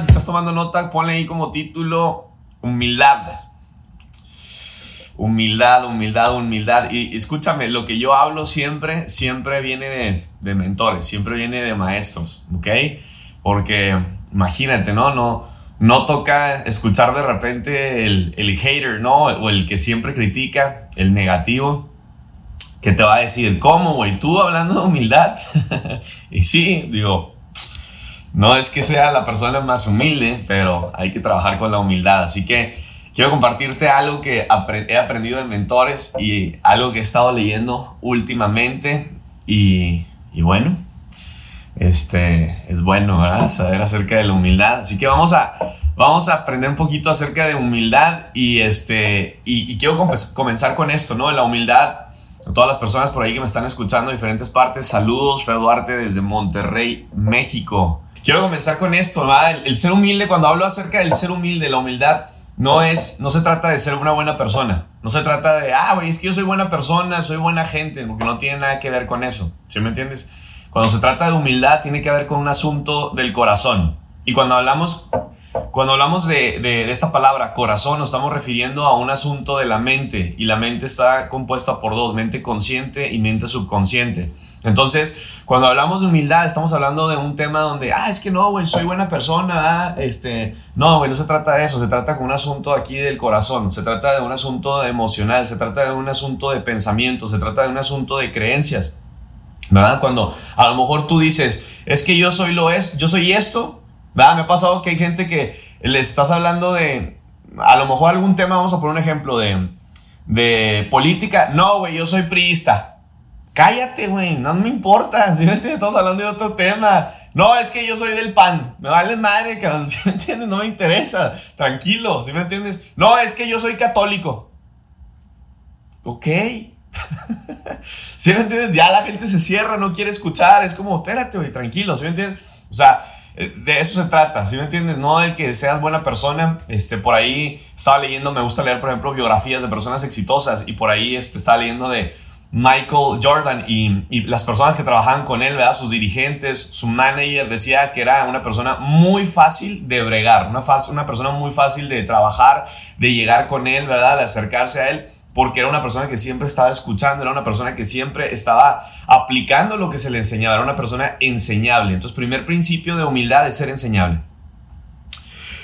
si estás tomando nota, ponle ahí como título humildad. Humildad, humildad, humildad. Y escúchame, lo que yo hablo siempre, siempre viene de, de mentores, siempre viene de maestros, ¿ok? Porque imagínate, ¿no? No, no toca escuchar de repente el, el hater, ¿no? O el que siempre critica, el negativo que te va a decir, ¿cómo, güey? Tú hablando de humildad. y sí, digo, no es que sea la persona más humilde, pero hay que trabajar con la humildad. Así que quiero compartirte algo que he aprendido de mentores y algo que he estado leyendo últimamente. Y, y bueno, este es bueno. Saber acerca de la humildad. Así que vamos a, vamos a aprender un poquito acerca de humildad y, este, y, quiero comenzar con esto, ¿no? La humildad a todas las personas por ahí que me están escuchando en diferentes partes, saludos, Fer Duarte desde Monterrey, México. Quiero comenzar con esto, ¿verdad? El, ser humilde, cuando hablo acerca del ser humilde, la humildad, no es, no se trata de ser una buena persona, no se trata de, ah, güey, es que yo soy buena persona, soy buena gente, porque no tiene nada que ver con eso, ¿sí me entiendes? Cuando se trata de humildad, tiene que ver con un asunto del corazón. Y cuando hablamos cuando hablamos de, esta palabra corazón, nos estamos refiriendo a un asunto de la mente y la mente está compuesta por dos, mente consciente y mente subconsciente. Entonces, cuando hablamos de humildad, estamos hablando de un tema donde, ah, es que no, güey, soy buena persona, ah, este, no, güey, no se trata de eso, se trata de un asunto aquí del corazón, se trata de un asunto emocional, se trata de un asunto de pensamiento, se trata de un asunto de creencias. ¿Verdad? Cuando a lo mejor tú dices, es que yo soy lo es, yo soy esto, me ha pasado que hay gente que le estás hablando de, a lo mejor algún tema, vamos a poner un ejemplo de, de política. No, güey, yo soy priista. Cállate, güey, no me importa. Si me entiendes, estamos hablando de otro tema. No, es que yo soy del pan. Me vale madre, cabrón. ¿Sí me entiendes? No me interesa. Tranquilo, ¿sí me entiendes? No, es que yo soy católico. Ok. ¿Sí me entiendes? Ya la gente se cierra, no quiere escuchar. Es como, espérate, güey, tranquilo, ¿sí me entiendes? O sea, de eso se trata, ¿sí me entiendes? No de que seas buena persona. Este, por ahí estaba leyendo, me gusta leer, por ejemplo, biografías de personas exitosas y por ahí este, estaba leyendo de Michael Jordan y, y, las personas que trabajaban con él, ¿verdad? Sus dirigentes, su manager decía que era una persona muy fácil de bregar, una, una persona muy fácil de trabajar, de llegar con él, ¿verdad? De acercarse a él porque era una persona que siempre estaba escuchando, era una persona que siempre estaba aplicando lo que se le enseñaba, era una persona enseñable. Entonces, primer principio de humildad es ser enseñable.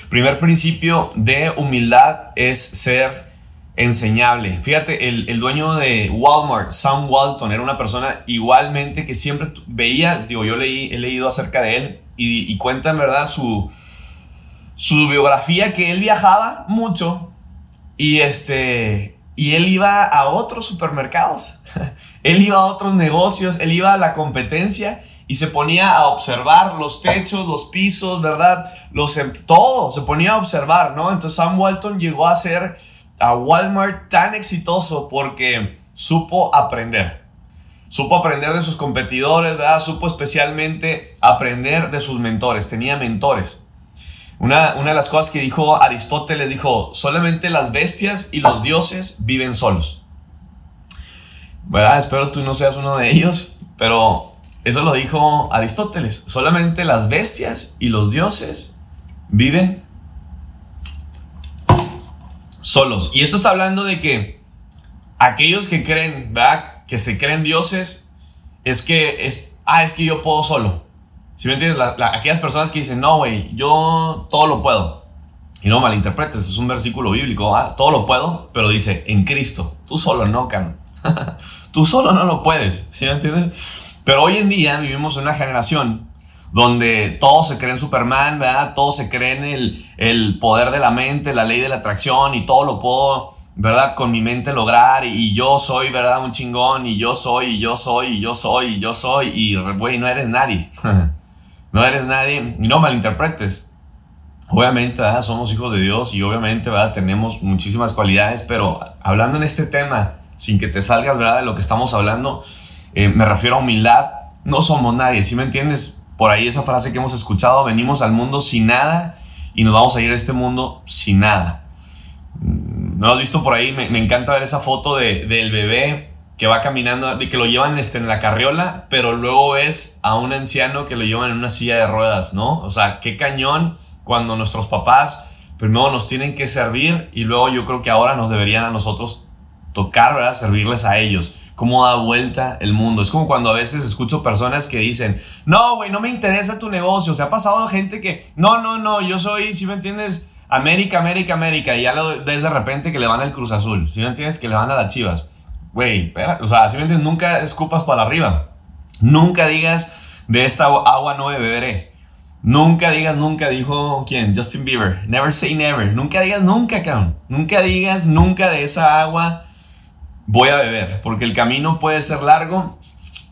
Primer principio de humildad es ser enseñable. Fíjate, el, dueño de Walmart, Sam Walton, era una persona igualmente que siempre veía, digo, yo leí, he leído acerca de él y, y cuenta en verdad su, su biografía que él viajaba mucho y este y él iba a otros supermercados, él iba a otros negocios, él iba a la competencia y se ponía a observar los techos, los pisos, ¿verdad? Los, em, todo, se ponía a observar, ¿no? Entonces Sam Walton llegó a ser a Walmart tan exitoso porque supo aprender. Supo aprender de sus competidores, ¿verdad? Supo especialmente aprender de sus mentores. Tenía mentores. Una, de las cosas que dijo Aristóteles dijo, solamente las bestias y los dioses viven solos. ¿Verdad? Espero tú no seas uno de ellos, pero eso lo dijo Aristóteles. Solamente las bestias y los dioses viven solos. Y esto está hablando de que aquellos que creen, ¿verdad? Que se creen dioses, es que es, ah, es que yo puedo solo. Si me entiendes, aquellas personas que dicen, no, güey, yo todo lo puedo. Y no malinterpretes, es un versículo bíblico, ¿ah? todo lo puedo, pero dice, en Cristo. Tú solo no, can. Tú solo no lo puedes, ¿sí me entiendes? Pero hoy en día vivimos en una generación donde todos se creen Superman, ¿verdad? Todos se creen el, el poder de la mente, la ley de la atracción y todo lo puedo, ¿verdad? Con mi mente lograr y, yo soy, ¿verdad? Un chingón y yo soy y yo soy y yo soy y yo soy y, güey, no eres nadie. no eres nadie, y no malinterpretes. Obviamente, somos hijos de Dios y obviamente ¿verdad? tenemos muchísimas cualidades, pero hablando en este tema, sin que te salgas ¿verdad? de lo que estamos hablando, eh, me refiero a humildad. No somos nadie, ¿sí me entiendes? Por ahí esa frase que hemos escuchado, venimos al mundo sin nada y nos vamos a ir a este mundo sin nada. ¿No has visto por ahí? Me, me encanta ver esa foto de, del bebé que va caminando, de que lo llevan este, en la carriola, pero luego ves a un anciano que lo llevan en una silla de ruedas, ¿no? O sea, qué cañón cuando nuestros papás primero nos tienen que servir y luego yo creo que ahora nos deberían a nosotros tocar, ¿verdad? Servirles a ellos. Cómo da vuelta el mundo. Es como cuando a veces escucho personas que dicen, no, güey, no me interesa tu negocio. Se ha pasado gente que, no, no, no, yo soy, si me entiendes, América, América, América. Y ya lo ves de repente que le van al Cruz Azul. Si me entiendes, que le van a las chivas. Güey, o sea, si me entiendes, nunca escupas para arriba. Nunca digas, de esta agua no beberé. Nunca digas nunca, dijo quién, Justin Bieber. Never say never. Nunca digas nunca, cabrón. Nunca digas nunca de esa agua voy a beber, porque el camino puede ser largo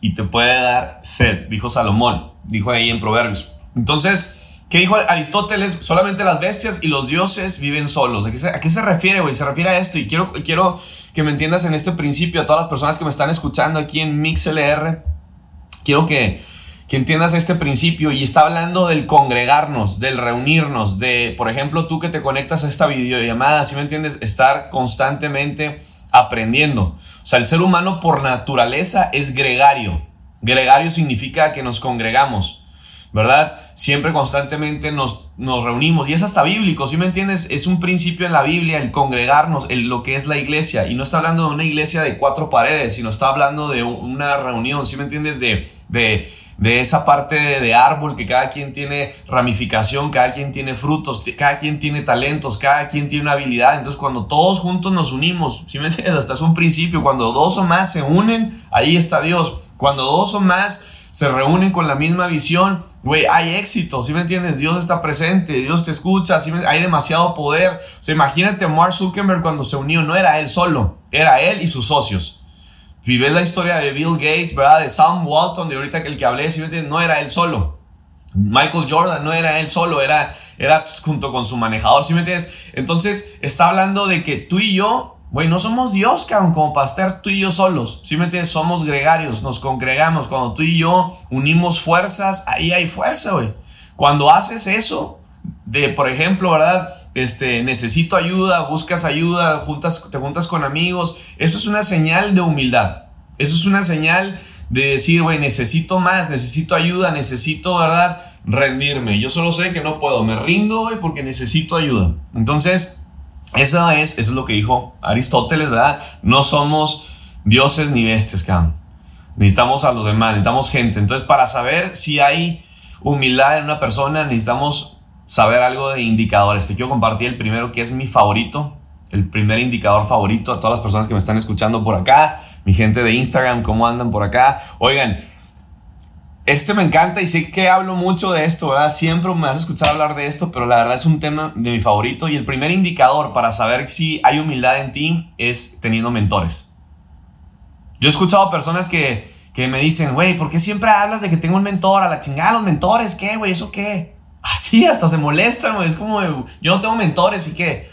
y te puede dar sed, dijo Salomón, dijo ahí en Proverbios. Entonces, ¿qué dijo Aristóteles? Solamente las bestias y los dioses viven solos. ¿A qué se, refiere, güey? Se refiere a esto y quiero, quiero que me entiendas en este principio, a todas las personas que me están escuchando aquí en MixLR. Quiero que entiendas este principio y está hablando del congregarnos, del reunirnos, de, por ejemplo, tú que te conectas a esta videollamada, si me entiendes, estar constantemente aprendiendo. O sea, el ser humano por naturaleza es gregario. Gregario significa que nos congregamos, ¿verdad? Siempre constantemente nos, nos reunimos y es hasta bíblico, ¿sí me entiendes? Es un principio en la Biblia el congregarnos, el, lo que es la iglesia. Y no está hablando de una iglesia de cuatro paredes, sino está hablando de una reunión, ¿sí me entiendes? De... de de esa parte de, árbol que cada quien tiene ramificación, cada quien tiene frutos, cada quien tiene talentos, cada quien tiene una habilidad. Entonces cuando todos juntos nos unimos, si me entiendes? Hasta es un principio, cuando dos o más se unen, ahí está Dios. Cuando dos o más se reúnen con la misma visión, güey, hay éxito, ¿sí me entiendes? Dios está presente, Dios te escucha, ¿sí hay demasiado poder. O sea, imagínate Mark Zuckerberg cuando se unió, no era él solo, era él y sus socios. Si ves la historia de Bill Gates, ¿verdad? De Sam Walton, de ahorita el que hablé, no era él solo. Michael Jordan no era él solo, era, era junto con su manejador, ¿sí me entiendes? Entonces está hablando de que tú y yo, güey, no somos Dios, cabrón, como para tú y yo solos, ¿sí me entiendes? Somos gregarios, nos congregamos. Cuando tú y yo unimos fuerzas, ahí hay fuerza, güey. Cuando haces eso, de, por ejemplo, ¿verdad? Este, necesito ayuda, buscas ayuda, juntas, te juntas con amigos. Eso es una señal de humildad. Eso es una señal de decir, güey, necesito más, necesito ayuda, necesito, ¿verdad? Rendirme. Yo solo sé que no puedo, me rindo, güey, porque necesito ayuda. Entonces, eso es, eso es lo que dijo Aristóteles, ¿verdad? No somos dioses ni bestias, cabrón. Necesitamos a los demás, necesitamos gente. Entonces, para saber si hay humildad en una persona, necesitamos saber algo de indicadores. Te quiero compartir el primero que es mi favorito, el primer indicador favorito a todas las personas que me están escuchando por acá, mi gente de Instagram, cómo andan por acá. Oigan, este me encanta y sé que hablo mucho de esto, ¿verdad? Siempre me vas a escuchar hablar de esto, pero la verdad es un tema de mi favorito y el primer indicador para saber si hay humildad en ti es teniendo mentores. Yo he escuchado personas que, que me dicen, güey, ¿por qué siempre hablas de que tengo un mentor? A la chingada, los mentores, ¿qué, güey? ¿Eso qué? Así, hasta se molestan, güey. Es como, yo no tengo mentores y qué.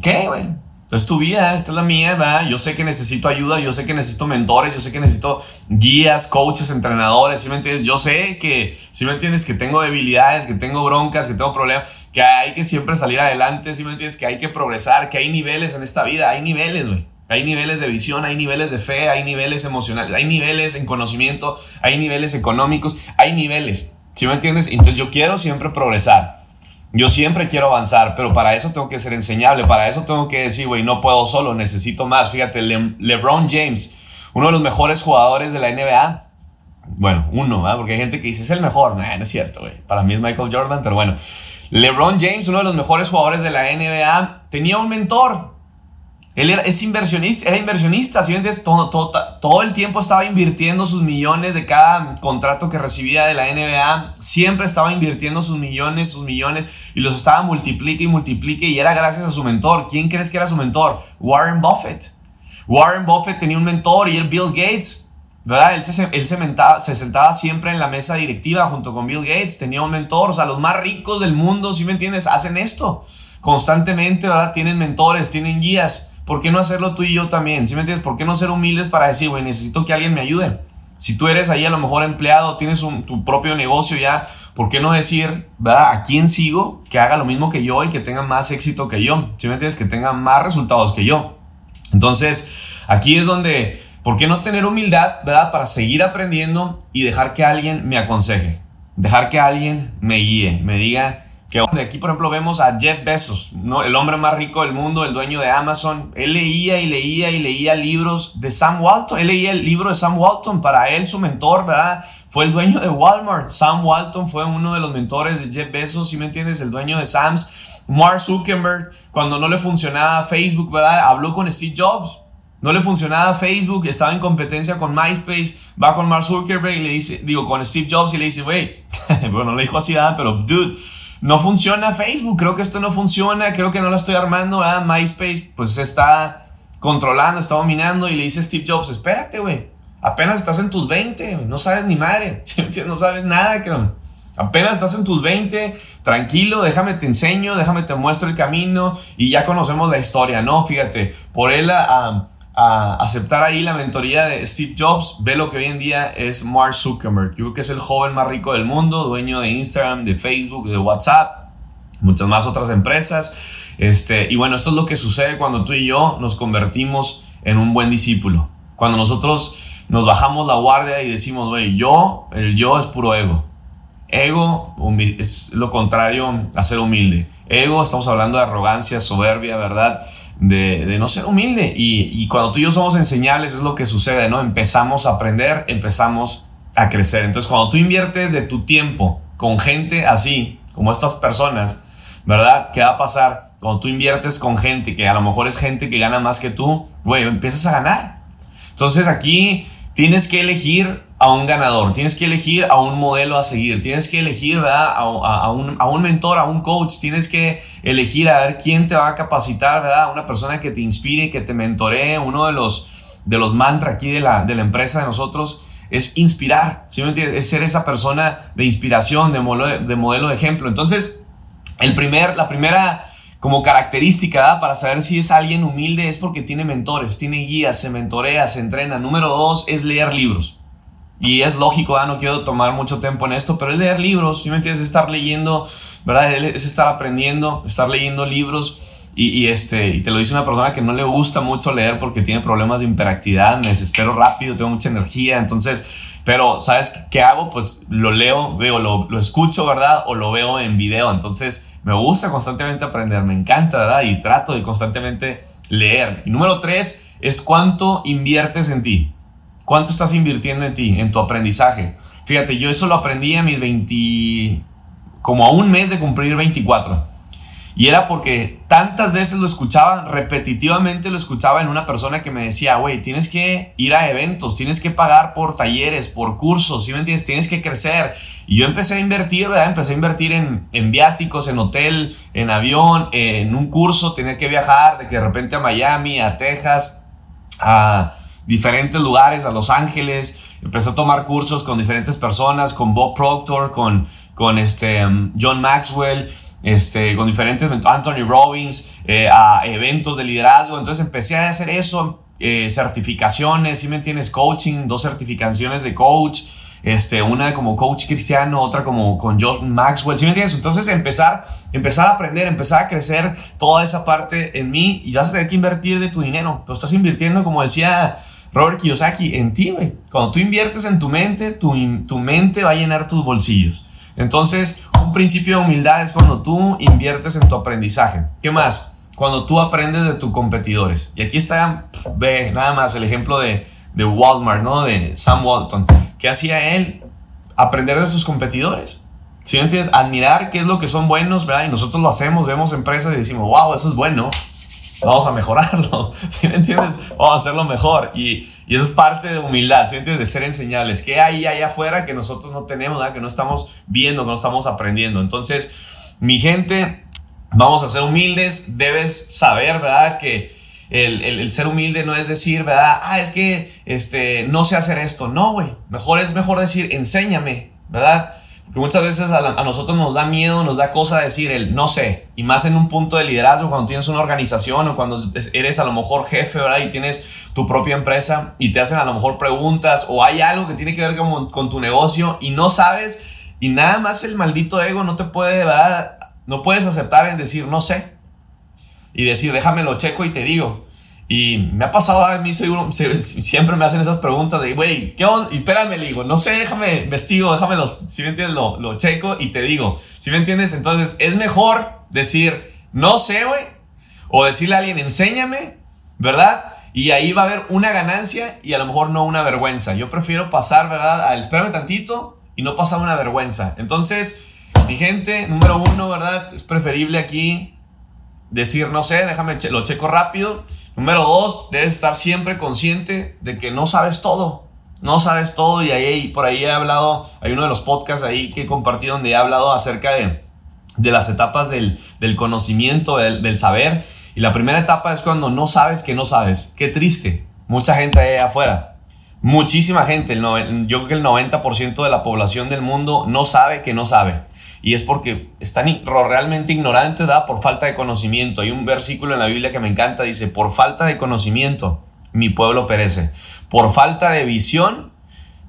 ¿Qué, güey? Es tu vida, esta es la mía, ¿verdad? Yo sé que necesito ayuda, yo sé que necesito mentores, yo sé que necesito guías, coaches, entrenadores, ¿sí me entiendes? Yo sé que, ¿sí me entiendes? Que tengo debilidades, que tengo broncas, que tengo problemas, que hay que siempre salir adelante, ¿sí me entiendes? Que hay que progresar, que hay niveles en esta vida, hay niveles, güey. Hay niveles de visión, hay niveles de fe, hay niveles emocionales, hay niveles en conocimiento, hay niveles económicos, hay niveles. ¿Sí me entiendes? Entonces yo quiero siempre progresar. Yo siempre quiero avanzar, pero para eso tengo que ser enseñable, para eso tengo que decir, güey, no puedo solo, necesito más. Fíjate, LeBron James, uno de los mejores jugadores de la NBA. Bueno, uno, ¿verdad? porque hay gente que dice, es el mejor. no es cierto, güey. Para mí es Michael Jordan, pero bueno. LeBron James, uno de los mejores jugadores de la NBA, tenía un mentor. Él era, es inversionista, era inversionista, ¿sí? Entonces, todo, todo, todo, el tiempo estaba invirtiendo sus millones de cada contrato que recibía de la NBA. Siempre estaba invirtiendo sus millones, sus millones, y los estaba multiplique y multiplique, y era gracias a su mentor. ¿Quién crees que era su mentor? Warren Buffett. Warren Buffett tenía un mentor y el Bill Gates, ¿verdad? Él, se, él se, se sentaba siempre en la mesa directiva junto con Bill Gates, tenía un mentor. O sea, los más ricos del mundo, ¿sí me entiendes? Hacen esto constantemente, ¿verdad? Tienen mentores, tienen guías. ¿Por qué no hacerlo tú y yo también? ¿Sí me entiendes? ¿Por qué no ser humildes para decir, güey, necesito que alguien me ayude? Si tú eres ahí a lo mejor empleado, tienes tu propio negocio ya, ¿por qué no decir, ¿verdad? ¿A quién sigo que haga lo mismo que yo y que tenga más éxito que yo? ¿Sí me entiendes? Que tenga más resultados que yo. Entonces, aquí es donde, ¿por qué no tener humildad, ¿verdad? Para seguir aprendiendo y dejar que alguien me aconseje, dejar que alguien me guíe, me diga, Que aquí, por ejemplo, vemos a Jeff Bezos, ¿no? el hombre más rico del mundo, el dueño de Amazon. Él leía y leía y leía libros de Sam Walton. Él leía el libro de Sam Walton. Para él, su mentor, ¿verdad? Fue el dueño de Walmart. Sam Walton fue uno de los mentores de Jeff Bezos, ¿sí me entiendes? El dueño de Sam's. Mark Zuckerberg, cuando no le funcionaba Facebook, ¿verdad? Habló con Steve Jobs. No le funcionaba Facebook, estaba en competencia con MySpace, va con Mark Zuckerberg y le dice, digo, con Steve Jobs y le dice, güey, bueno, le dijo así, pero dude, no funciona Facebook, creo que esto no funciona, creo que no lo estoy armando, ¿verdad? MySpace pues está controlando, está dominando y le dice Steve Jobs, espérate, güey, apenas estás en tus 20, no sabes ni madre, no sabes nada, creo. Apenas estás en tus 20, tranquilo, déjame te enseño, déjame te muestro el camino y ya conocemos la historia, ¿no? Fíjate, por él a, aceptar ahí la mentoría de Steve Jobs, ve lo que hoy en día es Mark Zuckerberg. Yo creo que es el joven más rico del mundo, dueño de Instagram, de Facebook, de WhatsApp, muchas más otras empresas. Este, y bueno, esto es lo que sucede cuando tú y yo nos convertimos en un buen discípulo. Cuando nosotros nos bajamos la guardia y decimos, güey, yo, el yo es puro ego. Ego es lo contrario a ser humilde. Ego, estamos hablando de arrogancia, soberbia, ¿verdad? De, no ser humilde. Y, cuando tú y yo somos enseñables es lo que sucede, ¿no? Empezamos a aprender, empezamos a crecer. Entonces, cuando tú inviertes de tu tiempo con gente así, como estas personas, ¿verdad? ¿Qué va a pasar? Cuando tú inviertes con gente que a lo mejor es gente que gana más que tú, güey, empiezas a ganar. Entonces aquí tienes que elegir a un ganador, tienes que elegir a un modelo a seguir, tienes que elegir ¿verdad? A, un, mentor, a un coach, tienes que elegir a ver quién te va a capacitar, ¿verdad? una persona que te inspire, que te mentoree. Uno de los, de los mantras aquí de la, de la empresa de nosotros es inspirar, ¿sí? Es ser esa persona de inspiración, de modelo de, modelo de ejemplo. Entonces, el primer, la primera como característica para saber si es alguien humilde es porque tiene mentores, tiene guías, se mentorea, se entrena. Número dos es leer libros. Y es lógico, no quiero tomar mucho tiempo en esto, pero es leer libros, ¿sí me entiendes? Estar leyendo, ¿verdad? Es estar aprendiendo, estar leyendo libros. Y, este, y te lo dice una persona que no le gusta mucho leer porque tiene problemas de hiperactividad, me desespero rápido, tengo mucha energía, entonces, pero ¿sabes qué hago? Pues lo leo, veo, lo, lo escucho, ¿verdad? O lo veo en video, entonces me gusta constantemente aprender, me encanta, ¿verdad? Y trato de constantemente leer. Y número tres es cuánto inviertes en ti. ¿Cuánto estás invirtiendo en ti, en tu aprendizaje? Fíjate, yo eso lo aprendí a mis 20, como a un mes de cumplir 24. Y era porque tantas veces lo escuchaba, repetitivamente lo escuchaba en una persona que me decía, güey, tienes que ir a eventos, tienes que pagar por talleres, por cursos, ¿sí me entiendes? Tienes que crecer. Y yo empecé a invertir, ¿verdad? Empecé a invertir en, en viáticos, en hotel, en avión, en un curso, tenía que viajar de que de repente a Miami, a Texas, a diferentes lugares, a Los Ángeles, empezó a tomar cursos con diferentes personas, con Bob Proctor, con, con este, um, John Maxwell, este, con diferentes, Anthony Robbins, eh, a eventos de liderazgo. Entonces empecé a hacer eso, eh, certificaciones, si me entiendes, coaching, dos certificaciones de coach, este, una como coach cristiano, otra como con John Maxwell, ¿sí me entiendes? Entonces empezar, empezar a aprender, empezar a crecer toda esa parte en mí y vas a tener que invertir de tu dinero, pero estás invirtiendo, como decía Robert Kiyosaki, en ti, güey. Cuando tú inviertes en tu mente, tu, tu mente va a llenar tus bolsillos. Entonces, un principio de humildad es cuando tú inviertes en tu aprendizaje. ¿Qué más? Cuando tú aprendes de tus competidores. Y aquí está, ve, nada más el ejemplo de, de Walmart, ¿no? De Sam Walton. ¿Qué hacía él? Aprender de sus competidores. ¿Sí me entiendes? Admirar qué es lo que son buenos, ¿verdad? Y nosotros lo hacemos, vemos empresas y decimos, wow, eso es bueno vamos a mejorarlo, ¿sí me entiendes? Vamos a hacerlo mejor y, y eso es parte de humildad, ¿sí me entiendes? De ser enseñables. ¿Qué hay allá afuera que nosotros no tenemos, ¿verdad? que no estamos viendo, que no estamos aprendiendo? Entonces, mi gente, vamos a ser humildes, debes saber, ¿verdad? Que el, el, el, ser humilde no es decir, ¿verdad? Ah, es que este, no sé hacer esto. No, güey. Mejor es mejor decir, enséñame, ¿verdad? Muchas veces a, nosotros nos da miedo, nos da cosa decir el no sé. Y más en un punto de liderazgo, cuando tienes una organización o cuando eres a lo mejor jefe, ¿verdad? Y tienes tu propia empresa y te hacen a lo mejor preguntas o hay algo que tiene que ver con, con tu negocio y no sabes y nada más el maldito ego no te puede, ¿verdad? No puedes aceptar en decir no sé. Y decir, déjame lo checo y te digo. Y me ha pasado a mí, siempre me hacen esas preguntas de, güey, ¿qué onda? Y espérame, digo, no sé, déjame, investigo, déjame los, si me entiendes, lo, lo checo y te digo, si me entiendes, entonces es mejor decir, no sé, güey, o decirle a alguien, enséñame, ¿verdad? Y ahí va a haber una ganancia y a lo mejor no una vergüenza. Yo prefiero pasar, ¿verdad? Al espérame tantito y no pasar una vergüenza. Entonces, mi gente, número uno, ¿verdad? Es preferible aquí decir, no sé, déjame, lo checo rápido. Número dos, debes estar siempre consciente de que no sabes todo. No sabes todo y ahí, por ahí he hablado, hay uno de los podcasts ahí que he compartido donde he hablado acerca de, de las etapas del, conocimiento, del, saber. Y la primera etapa es cuando no sabes que no sabes. Qué triste. Mucha gente ahí afuera. Muchísima gente. yo creo que el 90% de la población del mundo no sabe que no sabe y es porque están realmente ignorantes, ¿da? Por falta de conocimiento. Hay un versículo en la Biblia que me encanta, dice, por falta de conocimiento, mi pueblo perece. Por falta de visión,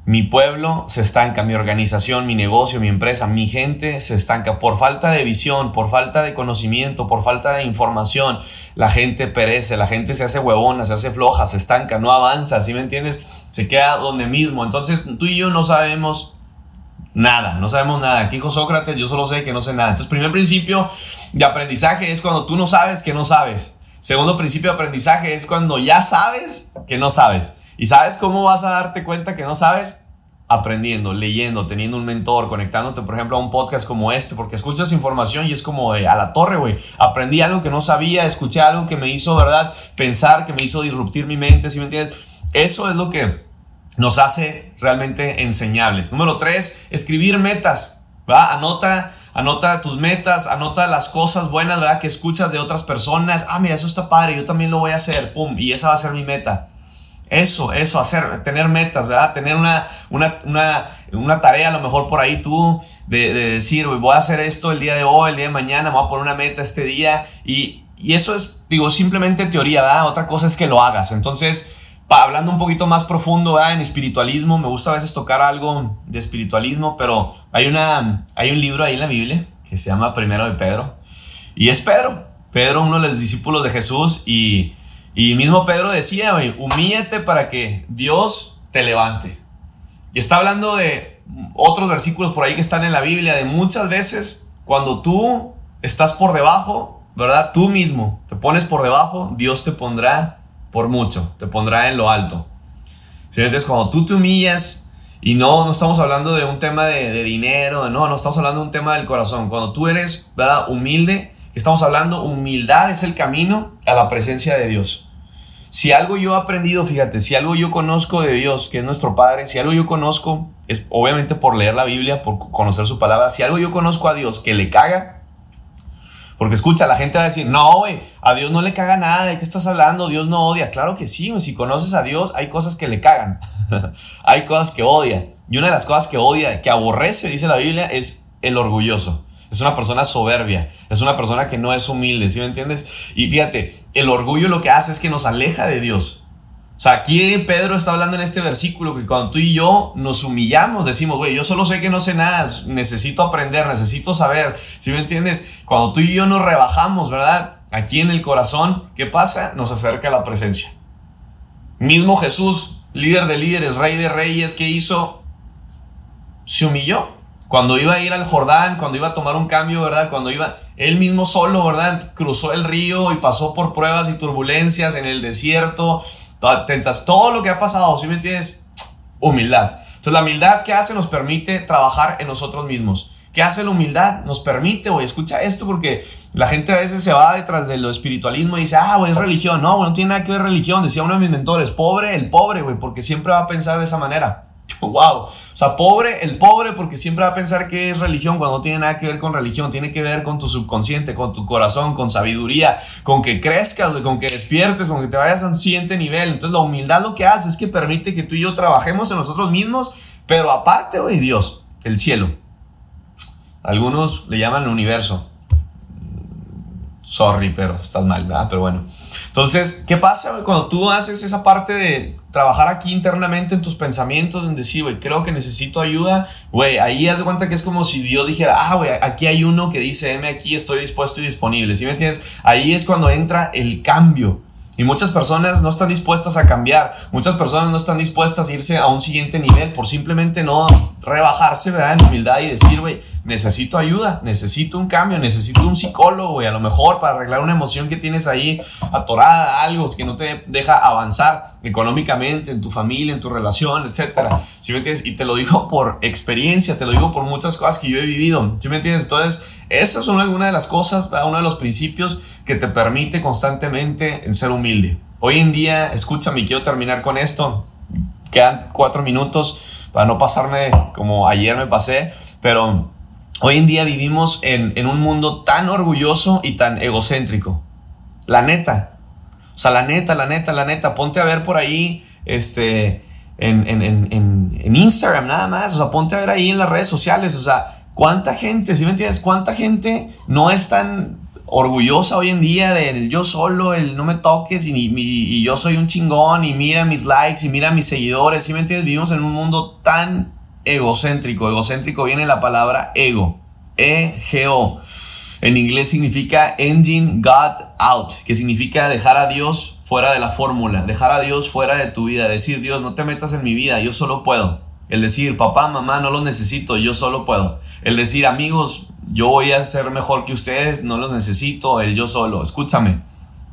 mi pueblo se estanca, mi organización, mi negocio, mi empresa, mi gente se estanca. Por falta de visión, por falta de conocimiento, por falta de información, la gente perece, la gente se hace huevona, se hace floja, se estanca, no avanza, ¿sí me entiendes? Se queda donde mismo. Entonces tú y yo no sabemos Nada, no sabemos nada. Aquí con Sócrates yo solo sé que no sé nada. Entonces, primer principio de aprendizaje es cuando tú no sabes que no sabes. Segundo principio de aprendizaje es cuando ya sabes que no sabes. ¿Y sabes cómo vas a darte cuenta que no sabes? Aprendiendo, leyendo, teniendo un mentor, conectándote, por ejemplo, a un podcast como este, porque escuchas información y es como a la torre, güey. Aprendí algo que no sabía, escuché algo que me hizo, ¿verdad? Pensar, que me hizo disruptir mi mente, ¿sí me entiendes? Eso es lo que nos hace realmente enseñables. Número tres, escribir metas. ¿va? Anota, anota tus metas, anota las cosas buenas ¿verdad? que escuchas de otras personas. Ah, mira, eso está padre, yo también lo voy a hacer. Pum, y esa va a ser mi meta. Eso, eso, hacer, tener metas, ¿verdad? Tener una, una, una, una tarea a lo mejor por ahí tú de, decir, voy a hacer esto el día de hoy, el día de mañana, me voy a poner una meta este día. Y, y eso es, digo, simplemente teoría. Otra cosa es que lo hagas. Entonces, hablando un poquito más profundo en espiritualismo, me gusta a veces tocar algo de espiritualismo, pero hay, una, hay un libro ahí en la Biblia que se llama Primero de Pedro, y es Pedro, Pedro, uno de los discípulos de Jesús, y, y mismo Pedro decía, humíllate para que Dios te levante. Y está hablando de otros versículos por ahí que están en la Biblia, de muchas veces cuando tú estás por debajo, ¿verdad? Tú mismo te pones por debajo, Dios te pondrá por mucho, te pondrá en lo alto. Entonces, cuando tú te humillas, y no, no estamos hablando de un tema de, dinero, no, no estamos hablando de un tema del corazón. Cuando tú eres, ¿verdad? Humilde, estamos hablando, humildad es el camino a la presencia de Dios. Si algo yo he aprendido, fíjate, si algo yo conozco de Dios, que es nuestro Padre, si algo yo conozco, es obviamente por leer la Biblia, por conocer su palabra, si algo yo conozco a Dios que le caga, porque escucha, la gente va a decir, no, güey, a Dios no le caga nada, ¿de qué estás hablando? Dios no odia. Claro que sí, si conoces a Dios, hay cosas que le cagan, hay cosas que odia. Y una de las cosas que odia, que aborrece, dice la Biblia, es el orgulloso. Es una persona soberbia, es una persona que no es humilde, ¿sí me entiendes? Y fíjate, el orgullo lo que hace es que nos aleja de Dios. O sea, aquí Pedro está hablando en este versículo que cuando tú y yo nos humillamos, decimos, güey, yo solo sé que no sé nada, necesito aprender, necesito saber, ¿sí me entiendes? Cuando tú y yo nos rebajamos, ¿verdad? Aquí en el corazón, ¿qué pasa? Nos acerca la presencia. Mismo Jesús, líder de líderes, rey de reyes, ¿qué hizo? Se humilló. Cuando iba a ir al Jordán, cuando iba a tomar un cambio, ¿verdad? Cuando iba, él mismo solo, ¿verdad? Cruzó el río y pasó por pruebas y turbulencias en el desierto tentas, todo lo que ha pasado, ¿sí me entiendes? Humildad. Entonces la humildad que hace nos permite trabajar en nosotros mismos. ¿Qué hace la humildad? Nos permite, güey, escucha esto porque la gente a veces se va detrás de lo espiritualismo y dice, ah, güey, es religión. No, güey, no tiene nada que ver religión. Decía uno de mis mentores, pobre el pobre, güey, porque siempre va a pensar de esa manera. wow. O sea, pobre, el pobre, porque siempre va a pensar que es religión cuando no tiene nada que ver con religión, tiene que ver con tu subconsciente, con tu corazón, con sabiduría, con que crezcas, con que despiertes, con que te vayas a un siguiente nivel. Entonces, la humildad lo que hace es que permite que tú y yo trabajemos en nosotros mismos, pero aparte, hoy Dios, el cielo. Algunos le llaman el universo. Sorry, pero estás mal, ¿verdad? Pero bueno. Entonces, ¿qué pasa cuando tú haces esa parte de trabajar aquí internamente en tus pensamientos, en decir, güey, creo que necesito ayuda, güey, ahí haz de cuenta que es como si Dios dijera, ah, güey, aquí hay uno que dice, M aquí, estoy dispuesto y disponible, ¿sí me entiendes? Ahí es cuando entra el cambio. Y muchas personas no están dispuestas a cambiar, muchas personas no están dispuestas a irse a un siguiente nivel por simplemente no rebajarse, ¿verdad? En humildad y decir, güey, necesito ayuda, necesito un cambio, necesito un psicólogo, güey, a lo mejor para arreglar una emoción que tienes ahí atorada, algo que no te deja avanzar económicamente en tu familia, en tu relación, etcétera. ¿Sí me entiendes? Y te lo digo por experiencia, te lo digo por muchas cosas que yo he vivido, ¿sí me entiendes? Entonces, esas son algunas de las cosas, uno de los principios que te permite constantemente ser humilde. Hoy en día, escúchame, quiero terminar con esto. Quedan cuatro minutos para no pasarme como ayer me pasé, pero hoy en día vivimos en, un mundo tan orgulloso y tan egocéntrico. La neta. O sea, la neta, la neta, la neta. Ponte a ver por ahí, este, en, en Instagram nada más. O sea, ponte a ver ahí en las redes sociales. O sea, ¿Cuánta gente, si me entiendes? ¿Cuánta gente no es tan orgullosa hoy en día del yo solo, el no me toques y, yo soy un chingón y mira mis likes y mira mis seguidores, si me entiendes? Vivimos en un mundo tan egocéntrico. Egocéntrico viene la palabra ego, E-G-O. En inglés significa engine God out, que significa dejar a Dios fuera de la fórmula, dejar a Dios fuera de tu vida, decir Dios, no te metas en mi vida, yo solo puedo. El decir, papá, mamá, no los necesito, yo solo puedo. El decir, amigos, yo voy a ser mejor que ustedes, no los necesito, el yo solo. Escúchame,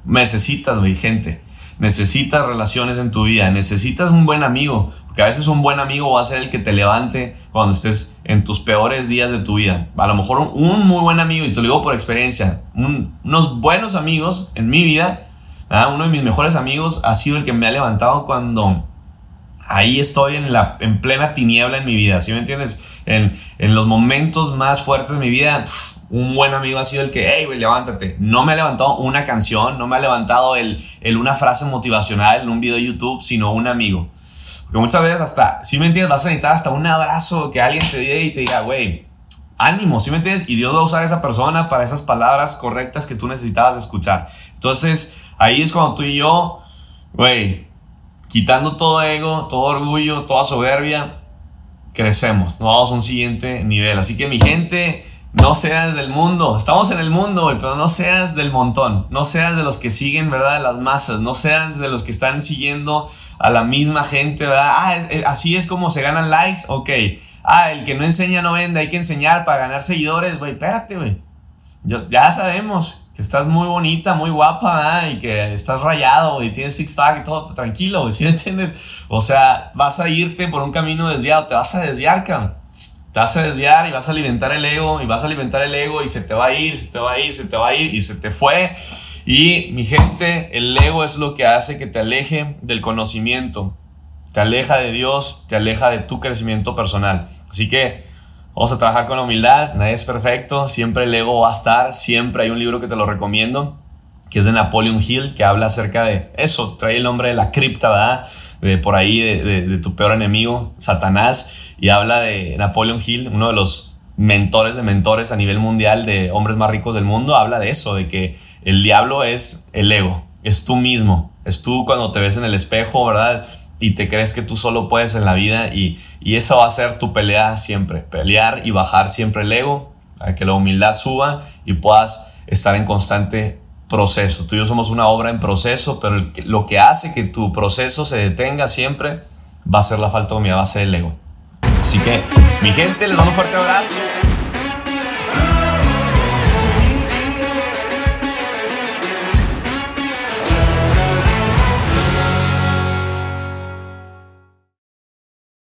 necesitas, güey, gente. Necesitas relaciones en tu vida, necesitas un buen amigo, porque a veces un buen amigo va a ser el que te levante cuando estés en tus peores días de tu vida. A lo mejor un, muy buen amigo, y te lo digo por experiencia, unos buenos amigos en mi vida, uno de mis mejores amigos ha sido el que me ha levantado cuando ahí estoy en, la, en plena tiniebla en mi vida, ¿sí me entiendes? En, los momentos más fuertes de mi vida, un buen amigo ha sido el que, hey, güey, levántate. No me ha levantado una canción, no me ha levantado el, una frase motivacional en un video de YouTube, sino un amigo. Porque muchas veces hasta, si me entiendes, vas a necesitar hasta un abrazo que alguien te dé y te diga, güey, ánimo, ¿sí me entiendes? Y Dios va a usar a esa persona para esas palabras correctas que tú necesitabas escuchar. Entonces, ahí es cuando tú y yo, güey, quitando todo ego, todo orgullo, toda soberbia, crecemos, nos vamos a un siguiente nivel. Así que mi gente, no seas del mundo, estamos en el mundo, pero no seas del montón, no seas de los que siguen, ¿verdad? Las masas, no seas de los que están siguiendo a la misma gente, ¿verdad? Ah, así es como se ganan likes, ok. Ah, el que no enseña no vende, hay que enseñar para ganar seguidores, güey, espérate, güey. Ya sabemos que estás muy bonita, muy guapa, y que estás rayado y tienes six pack y todo, tranquilo, ¿sí me entiendes? O sea, vas a irte por un camino desviado, te vas a desviar, cabrón. Te vas a desviar y vas a alimentar el ego, y vas a alimentar el ego, y se te va a ir, se te va a ir, se te va a ir, y se te fue. Y mi gente, el ego es lo que hace que te aleje del conocimiento, te aleja de Dios, te aleja de tu crecimiento personal. Así que Vamos a trabajar con la humildad, nadie es perfecto, siempre el ego va a estar, siempre hay un libro que te lo recomiendo, que es de Napoleon Hill, que habla acerca de eso, trae el nombre de la cripta, ¿verdad? De por ahí, de, tu peor enemigo, Satanás, y habla de Napoleon Hill, uno de los mentores de mentores a nivel mundial de hombres más ricos del mundo, habla de eso, de que el diablo es el ego, es tú mismo, es tú cuando te ves en el espejo, ¿verdad? Y te crees que tú solo puedes en la vida y, y esa va a ser tu pelea siempre, pelear y bajar siempre el ego, a que la humildad suba y puedas estar en constante proceso. Tú y yo somos una obra en proceso, pero lo que hace que tu proceso se detenga siempre va a ser la falta de humildad, va a ser el ego. Así que, mi gente, les mando un fuerte abrazo.